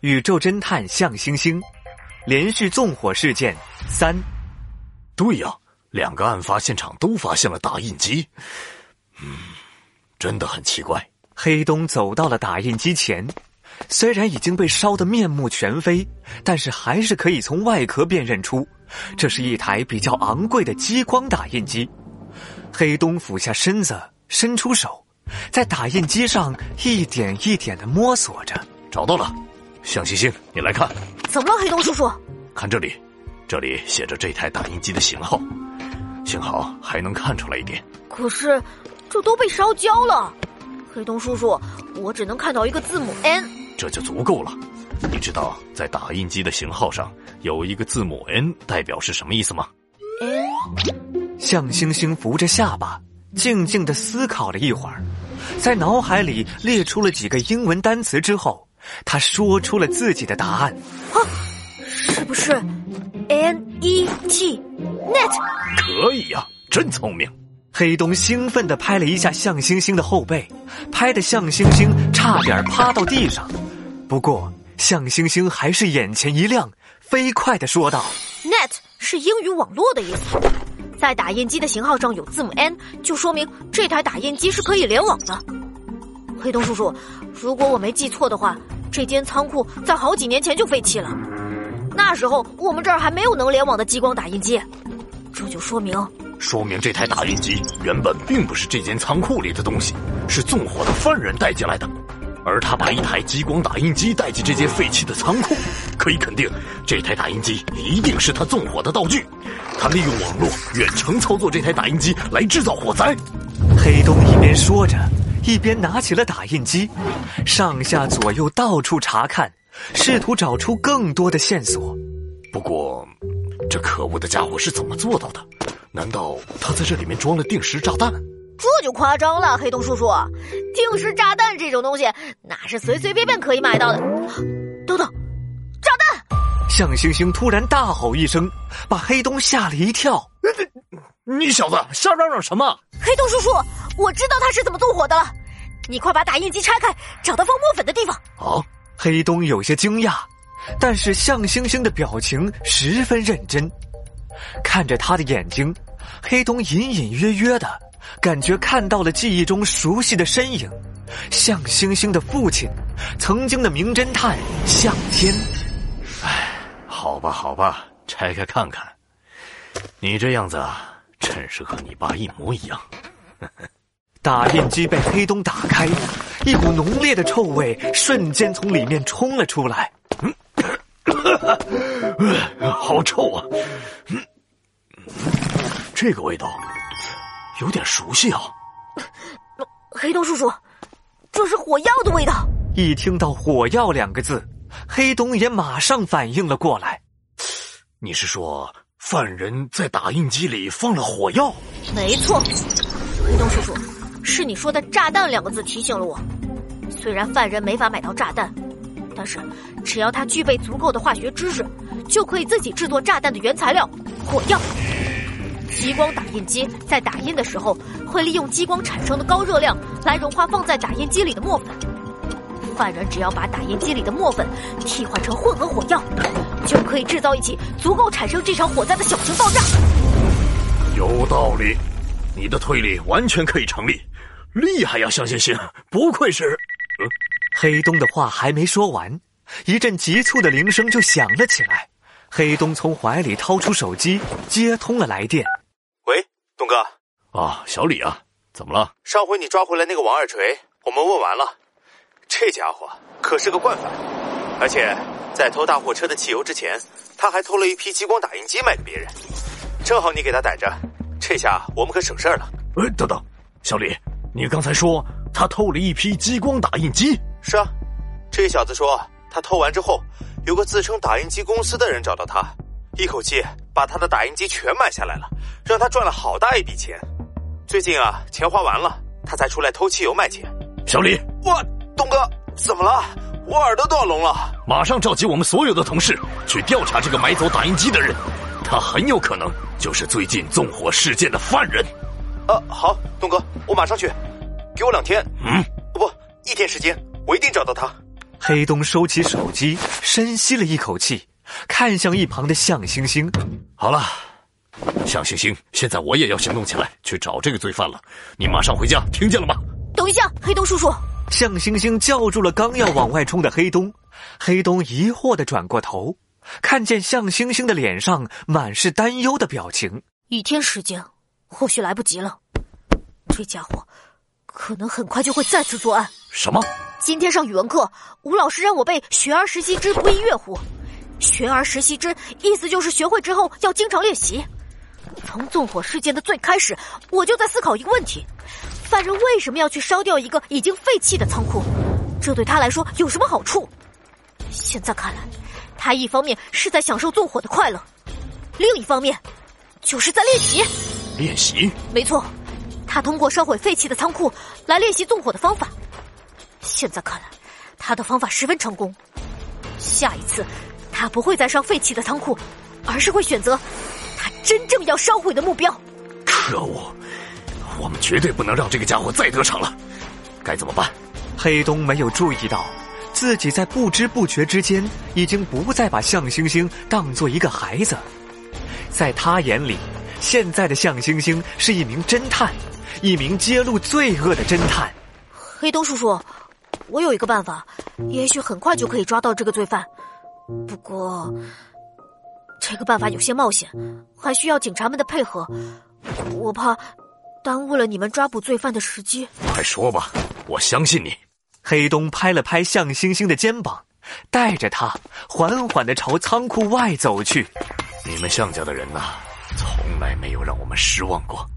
宇宙侦探向星星，连续纵火事件三。对呀，两个案发现场都发现了打印机。嗯，真的很奇怪。黑东走到了打印机前，虽然已经被烧得面目全非，但是还是可以从外壳辨认出，这是一台比较昂贵的激光打印机。黑东俯下身子，伸出手，在打印机上一点一点的摸索着，找到了。向星星，你来看，怎么了，黑洞叔叔？看这里，这里写着这台打印机的型号，幸好还能看出来一点。可是，这都被烧焦了。黑洞叔叔，我只能看到一个字母 N，这就足够了。你知道在打印机的型号上有一个字母 N 代表是什么意思吗？N。向星星扶着下巴，静静的思考了一会儿，在脑海里列出了几个英文单词之后。他说出了自己的答案，啊，是不是 N E T Net？可以呀，真聪明！黑洞兴奋地拍了一下向星星的后背，拍得向星星差点趴到地上。不过向星星还是眼前一亮，飞快地说道：“Net 是英语网络的意思，在打印机的型号上有字母 N，就说明这台打印机是可以联网的。”黑洞叔叔，如果我没记错的话，这间仓库在好几年前就废弃了。那时候我们这儿还没有能联网的激光打印机，这就说明说明这台打印机原本并不是这间仓库里的东西，是纵火的犯人带进来的。而他把一台激光打印机带进这间废弃的仓库，可以肯定，这台打印机一定是他纵火的道具。他利用网络远程操作这台打印机来制造火灾。黑洞一边说着。一边拿起了打印机，上下左右到处查看，试图找出更多的线索。不过，这可恶的家伙是怎么做到的？难道他在这里面装了定时炸弹？这就夸张了，黑洞叔叔。定时炸弹这种东西，哪是随随便便可以买到的？等等，炸弹！向星星突然大吼一声，把黑洞吓了一跳。你小子瞎嚷嚷什么？黑洞叔叔，我知道他是怎么纵火的了。你快把打印机拆开，找到放墨粉的地方。哦，黑东有些惊讶，但是向星星的表情十分认真，看着他的眼睛，黑东隐隐约约的感觉看到了记忆中熟悉的身影，向星星的父亲，曾经的名侦探向天。唉，好吧，好吧，拆开看看，你这样子啊。真是和你爸一模一样。打印机被黑洞打开，一股浓烈的臭味瞬间从里面冲了出来。嗯 好臭啊！嗯这个味道有点熟悉啊。黑洞叔叔，这是火药的味道。一听到“火药”两个字，黑洞也马上反应了过来。你是说？犯人在打印机里放了火药，没错。黑洞叔叔，是你说的“炸弹”两个字提醒了我。虽然犯人没法买到炸弹，但是只要他具备足够的化学知识，就可以自己制作炸弹的原材料——火药。激光打印机在打印的时候，会利用激光产生的高热量来融化放在打印机里的墨粉。犯人只要把打印机里的墨粉替换成混合火药，就可以制造一起足够产生这场火灾的小型爆炸。有道理，你的推理完全可以成立，厉害呀，向星星，不愧是……嗯黑东的话还没说完，一阵急促的铃声就响了起来。黑东从怀里掏出手机，接通了来电。喂，东哥。啊，小李啊，怎么了？上回你抓回来那个王二锤，我们问完了。这家伙可是个惯犯，而且在偷大货车的汽油之前，他还偷了一批激光打印机卖给别人。正好你给他逮着，这下我们可省事儿了。哎，等等，小李，你刚才说他偷了一批激光打印机？是啊，这小子说他偷完之后，有个自称打印机公司的人找到他，一口气把他的打印机全买下来了，让他赚了好大一笔钱。最近啊，钱花完了，他才出来偷汽油卖钱。小李，我。东哥，怎么了？我耳朵都要聋了！马上召集我们所有的同事去调查这个买走打印机的人，他很有可能就是最近纵火事件的犯人。啊，好，东哥，我马上去，给我两天，嗯，不，一天时间，我一定找到他。黑东收起手机，深吸了一口气，看向一旁的向星星。好了，向星星，现在我也要行动起来，去找这个罪犯了。你马上回家，听见了吗？等一下，黑东叔叔。向星星叫住了刚要往外冲的黑东。黑东疑惑的转过头，看见向星星的脸上满是担忧的表情。一天时间，或许来不及了。这家伙，可能很快就会再次作案。什么？今天上语文课，吴老师让我背“学而时习之，不亦乐乎”。学而时习之，意思就是学会之后要经常练习。从纵火事件的最开始，我就在思考一个问题：犯人为什么要去烧掉一个已经废弃的仓库？这对他来说有什么好处？现在看来，他一方面是在享受纵火的快乐，另一方面，就是在练习。练习？没错，他通过烧毁废弃的仓库来练习纵火的方法。现在看来，他的方法十分成功。下一次，他不会再烧废弃的仓库，而是会选择他真正要烧毁的目标。可恶！我们绝对不能让这个家伙再得逞了。该怎么办？黑东没有注意到。自己在不知不觉之间，已经不再把向星星当做一个孩子，在他眼里，现在的向星星是一名侦探，一名揭露罪恶的侦探。黑东叔叔，我有一个办法，也许很快就可以抓到这个罪犯。不过，这个办法有些冒险，还需要警察们的配合，我怕耽误了你们抓捕罪犯的时机。快说吧，我相信你。黑东拍了拍向星星的肩膀，带着他缓缓的朝仓库外走去。你们向家的人呐，从来没有让我们失望过。